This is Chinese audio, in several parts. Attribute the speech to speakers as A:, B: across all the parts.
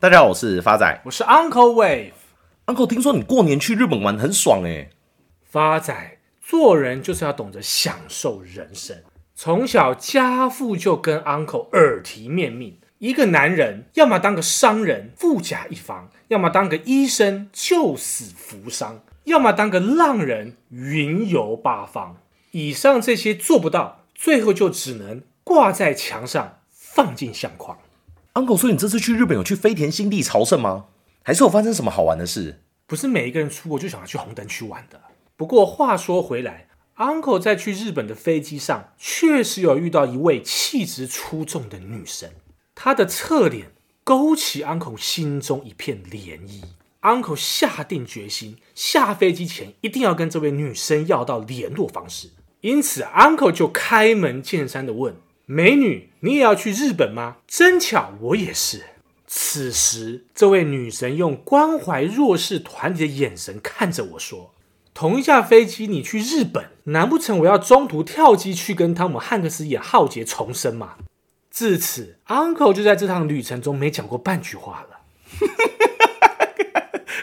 A: 大家好，我是发仔，
B: 我是 Uncle Wave。
A: Uncle，听说你过年去日本玩很爽哎。
B: 发仔，做人就是要懂得享受人生。从小家父就跟 Uncle 耳提面命，一个男人要么当个商人，富甲一方；要么当个医生，救死扶伤；要么当个浪人，云游八方。以上这些做不到，最后就只能挂在墙上，放进相框。
A: Uncle，所以你这次去日本有去飞田新地朝圣吗？还是有发生什么好玩的事？
B: 不是每一个人出国就想要去红灯区玩的。不过话说回来，Uncle 在去日本的飞机上，确实有遇到一位气质出众的女生。她的侧脸勾起 Uncle 心中一片涟漪。Uncle 下定决心，下飞机前一定要跟这位女生要到联络方式。因此，Uncle 就开门见山的问。美女，你也要去日本吗？真巧，我也是。此时，这位女神用关怀弱势团体的眼神看着我说：“同一架飞机，你去日本，难不成我要中途跳机去跟汤姆汉克斯演浩劫重生吗？”至此，Uncle 就在这趟旅程中没讲过半句话了。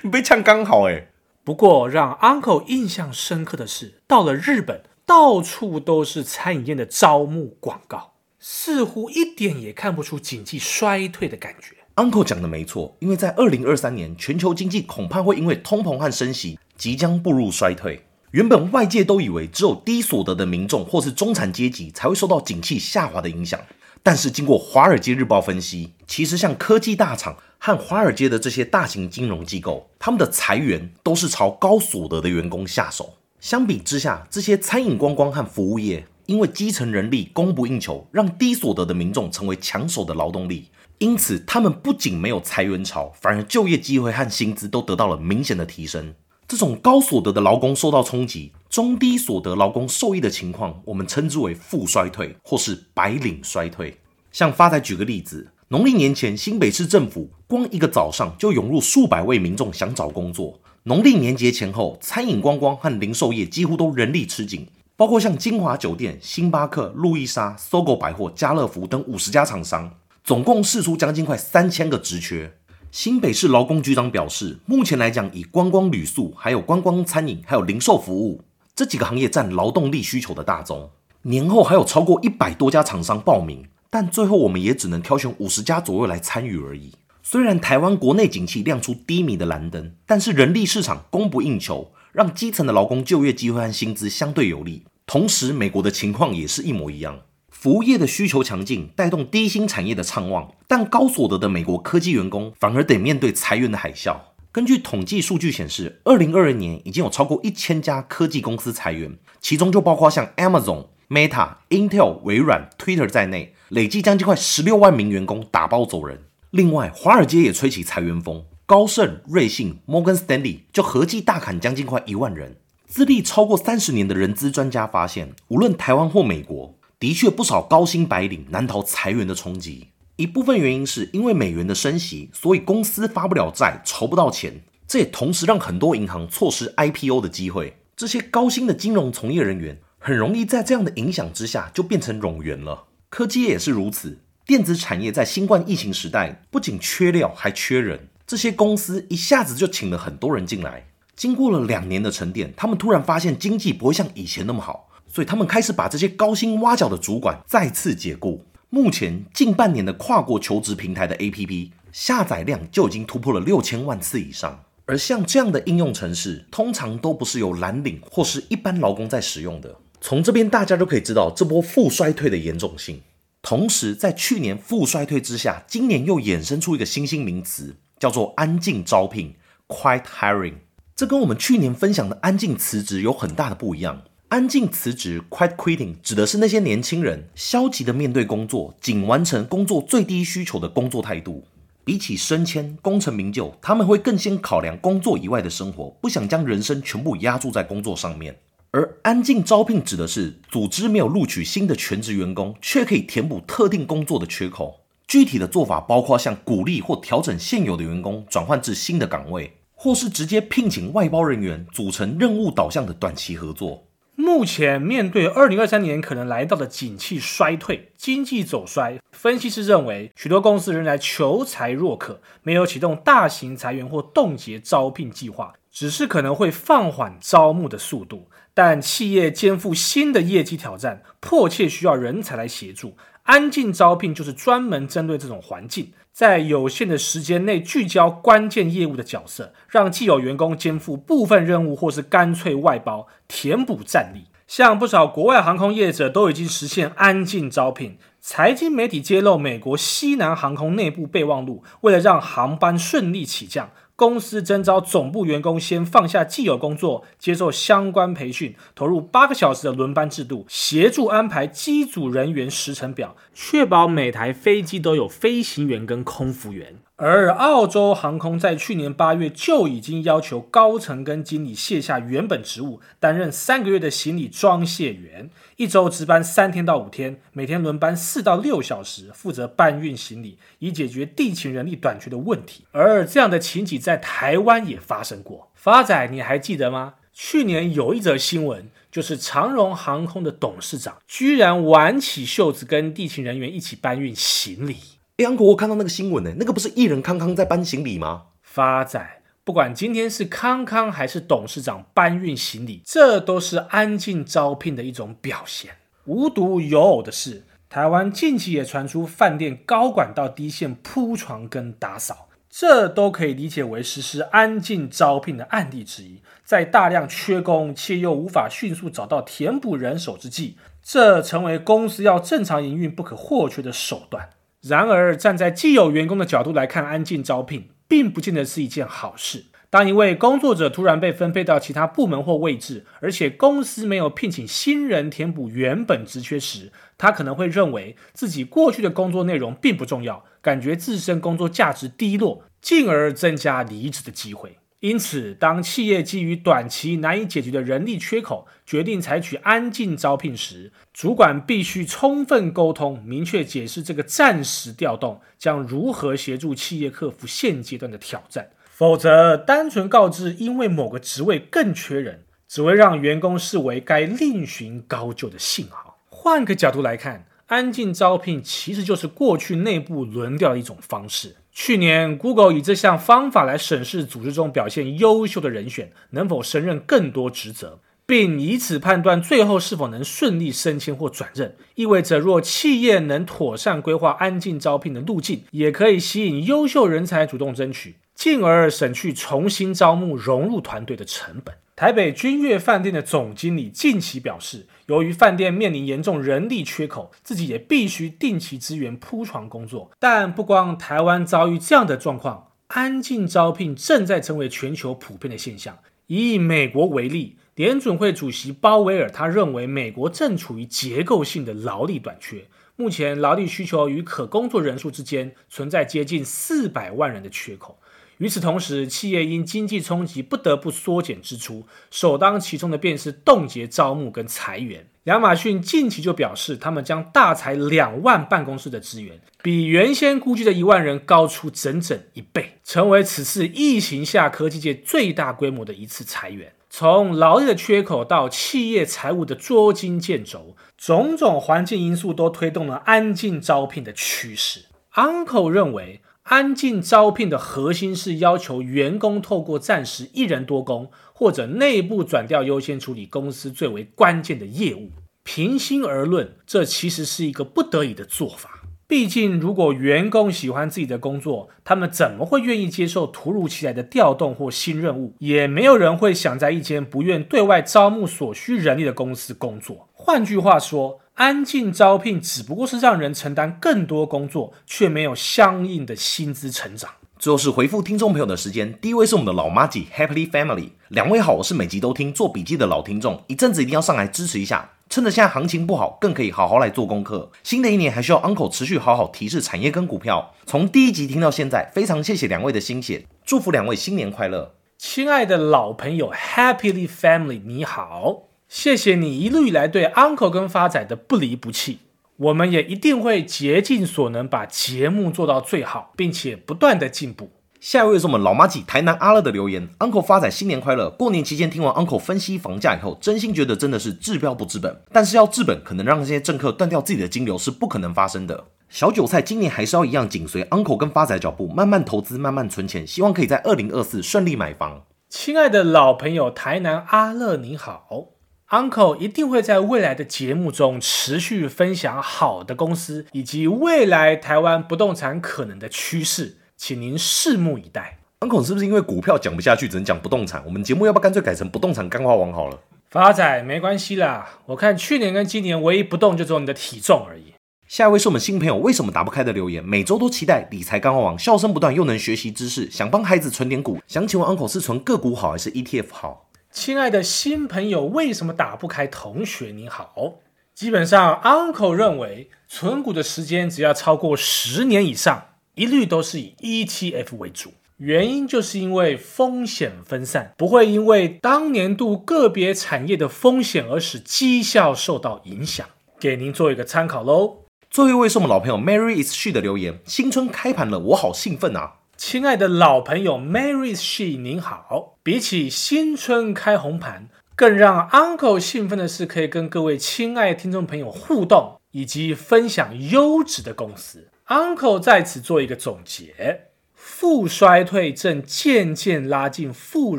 A: 你 被呛刚好哎。
B: 不过，让 Uncle 印象深刻的是，到了日本，到处都是餐饮业的招募广告。似乎一点也看不出经济衰退的感觉。
A: Uncle 讲的没错，因为在二零二三年，全球经济恐怕会因为通膨和升息，即将步入衰退。原本外界都以为只有低所得的民众或是中产阶级才会受到景气下滑的影响，但是经过《华尔街日报》分析，其实像科技大厂和华尔街的这些大型金融机构，他们的裁员都是朝高所得的员工下手。相比之下，这些餐饮观光和服务业。因为基层人力供不应求，让低所得的民众成为抢手的劳动力，因此他们不仅没有裁员潮，反而就业机会和薪资都得到了明显的提升。这种高所得的劳工受到冲击，中低所得劳工受益的情况，我们称之为负衰退或是白领衰退。像发财举个例子，农历年前新北市政府光一个早上就涌入数百位民众想找工作，农历年节前后，餐饮观光和零售业几乎都人力吃紧。包括像金华酒店、星巴克、路易莎、搜狗百货、家乐福等五十家厂商，总共试出将近快三千个职缺。新北市劳工局长表示，目前来讲，以观光旅宿、还有观光餐饮、还有零售服务这几个行业占劳动力需求的大宗。年后还有超过一百多家厂商报名，但最后我们也只能挑选五十家左右来参与而已。虽然台湾国内景气亮出低迷的蓝灯，但是人力市场供不应求。让基层的劳工就业机会和薪资相对有利，同时美国的情况也是一模一样。服务业的需求强劲，带动低薪产业的畅旺，但高所得的美国科技员工反而得面对裁员的海啸。根据统计数据显示，二零二二年已经有超过一千家科技公司裁员，其中就包括像 Amazon、Meta、Intel、微软、Twitter 在内，累计将近快十六万名员工打包走人。另外，华尔街也吹起裁员风。高盛、瑞信、Morgan Stanley 就合计大砍将近快一万人。资历超过三十年的人资专家发现，无论台湾或美国，的确不少高薪白领难逃裁员的冲击。一部分原因是因为美元的升息，所以公司发不了债，筹不到钱。这也同时让很多银行错失 IPO 的机会。这些高薪的金融从业人员很容易在这样的影响之下就变成冗员了。科技业也是如此，电子产业在新冠疫情时代不仅缺料，还缺人。这些公司一下子就请了很多人进来，经过了两年的沉淀，他们突然发现经济不会像以前那么好，所以他们开始把这些高薪挖角的主管再次解雇。目前近半年的跨国求职平台的 APP 下载量就已经突破了六千万次以上，而像这样的应用程式，通常都不是由蓝领或是一般劳工在使用的。从这边大家就可以知道这波负衰退的严重性。同时，在去年负衰退之下，今年又衍生出一个新兴名词。叫做安静招聘 （quiet hiring），这跟我们去年分享的安静辞职有很大的不一样。安静辞职 （quiet quitting） 指的是那些年轻人消极的面对工作，仅完成工作最低需求的工作态度。比起升迁、功成名就，他们会更先考量工作以外的生活，不想将人生全部压注在工作上面。而安静招聘指的是组织没有录取新的全职员工，却可以填补特定工作的缺口。具体的做法包括像鼓励或调整现有的员工转换至新的岗位，或是直接聘请外包人员组成任务导向的短期合作。
B: 目前面对二零二三年可能来到的景气衰退、经济走衰，分析师认为许多公司仍然求才若渴，没有启动大型裁员或冻结招聘计划，只是可能会放缓招募的速度。但企业肩负新的业绩挑战，迫切需要人才来协助。安静招聘就是专门针对这种环境，在有限的时间内聚焦关键业务的角色，让既有员工肩负部分任务，或是干脆外包，填补战力。像不少国外航空业者都已经实现安静招聘。财经媒体揭露，美国西南航空内部备忘录，为了让航班顺利起降。公司征招总部员工先放下既有工作，接受相关培训，投入八个小时的轮班制度，协助安排机组人员时程表，确保每台飞机都有飞行员跟空服员。而澳洲航空在去年八月就已经要求高层跟经理卸下原本职务，担任三个月的行李装卸员，一周值班三天到五天，每天轮班四到六小时，负责搬运行李，以解决地勤人力短缺的问题。而这样的情景在台湾也发生过。发仔，你还记得吗？去年有一则新闻，就是长荣航空的董事长居然挽起袖子跟地勤人员一起搬运行李。
A: 哎，杨哥，我看到那个新闻呢，那个不是艺人康康在搬行李吗？
B: 发仔，不管今天是康康还是董事长搬运行李，这都是安静招聘的一种表现。无独有偶的是，台湾近期也传出饭店高管到低线铺床跟打扫，这都可以理解为实施安静招聘的案例之一。在大量缺工且又无法迅速找到填补人手之际，这成为公司要正常营运不可或缺的手段。然而，站在既有员工的角度来看，安静招聘并不见得是一件好事。当一位工作者突然被分配到其他部门或位置，而且公司没有聘请新人填补原本职缺时，他可能会认为自己过去的工作内容并不重要，感觉自身工作价值低落，进而增加离职的机会。因此，当企业基于短期难以解决的人力缺口，决定采取安静招聘时，主管必须充分沟通，明确解释这个暂时调动将如何协助企业克服现阶段的挑战。否则，单纯告知因为某个职位更缺人，只会让员工视为该另寻高就的信号。换个角度来看，安静招聘其实就是过去内部轮调的一种方式。去年，Google 以这项方法来审视组织中表现优秀的人选能否胜任更多职责，并以此判断最后是否能顺利升迁或转任。意味着，若企业能妥善规划安静招聘的路径，也可以吸引优秀人才主动争取，进而省去重新招募融入团队的成本。台北君悦饭店的总经理近期表示，由于饭店面临严重人力缺口，自己也必须定期支援铺床工作。但不光台湾遭遇这样的状况，安静招聘正在成为全球普遍的现象。以美国为例，联准会主席鲍威尔他认为，美国正处于结构性的劳力短缺，目前劳力需求与可工作人数之间存在接近四百万人的缺口。与此同时，企业因经济冲击不得不缩减支出，首当其冲的便是冻结招募跟裁员。亚马逊近期就表示，他们将大裁两万办公室的资源，比原先估计的一万人高出整整一倍，成为此次疫情下科技界最大规模的一次裁员。从劳力的缺口到企业财务的捉襟见肘，种种环境因素都推动了安静招聘的趋势。Uncle 认为。安进招聘的核心是要求员工透过暂时一人多工或者内部转调，优先处理公司最为关键的业务。平心而论，这其实是一个不得已的做法。毕竟，如果员工喜欢自己的工作，他们怎么会愿意接受突如其来的调动或新任务？也没有人会想在一间不愿对外招募所需人力的公司工作。换句话说，安静招聘只不过是让人承担更多工作，却没有相应的薪资成长。
A: 最后是回复听众朋友的时间，第一位是我们的老麻吉 Happy Family，两位好，我是每集都听做笔记的老听众，一阵子一定要上来支持一下，趁着现在行情不好，更可以好好来做功课。新的一年还需要 Uncle 持续好好提示产业跟股票，从第一集听到现在，非常谢谢两位的心血，祝福两位新年快乐。
B: 亲爱的老朋友 Happily Family，你好。谢谢你一路以来对 Uncle 跟发仔的不离不弃，我们也一定会竭尽所能把节目做到最好，并且不断的进步。
A: 下一位是我们老麻吉台南阿乐的留言，Uncle 发仔新年快乐！过年期间听完 Uncle 分析房价以后，真心觉得真的是治标不治本。但是要治本，可能让这些政客断掉自己的金流是不可能发生的。小韭菜今年还是要一样紧随 Uncle 跟发仔脚步，慢慢投资，慢慢存钱，希望可以在二零二四顺利买房。
B: 亲爱的老朋友台南阿乐你好，Uncle 一定会在未来的节目中持续分享好的公司以及未来台湾不动产可能的趋势。请您拭目以待。
A: Uncle 是不是因为股票讲不下去，只能讲不动产？我们节目要不要干脆改成不动产干话王好了？
B: 发仔没关系啦，我看去年跟今年唯一不动就只有你的体重而已。
A: 下一位是我们新朋友，为什么打不开的留言？每周都期待理财干货王，笑声不断又能学习知识，想帮孩子存点股。想请问 Uncle 是存个股好还是 ETF 好？
B: 亲爱的新朋友，为什么打不开？同学你好，基本上 Uncle 认为存股的时间只要超过十年以上。一律都是以 ETF 为主，原因就是因为风险分散，不会因为当年度个别产业的风险而使绩效受到影响。给您做一个参考喽。
A: 最后一位是我们老朋友 Mary is she 的留言：新春开盘了，我好兴奋啊！
B: 亲爱的老朋友 Mary is she 您好，比起新春开红盘，更让 Uncle 兴奋的是可以跟各位亲爱的听众朋友互动，以及分享优质的公司。Uncle 在此做一个总结：负衰退正渐渐拉近富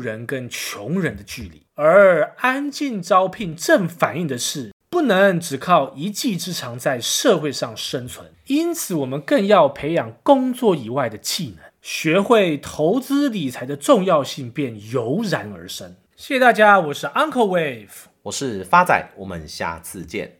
B: 人跟穷人的距离，而安静招聘正反映的是不能只靠一技之长在社会上生存。因此，我们更要培养工作以外的技能，学会投资理财的重要性便油然而生。谢谢大家，我是 Uncle Wave，
A: 我是发仔，我们下次见。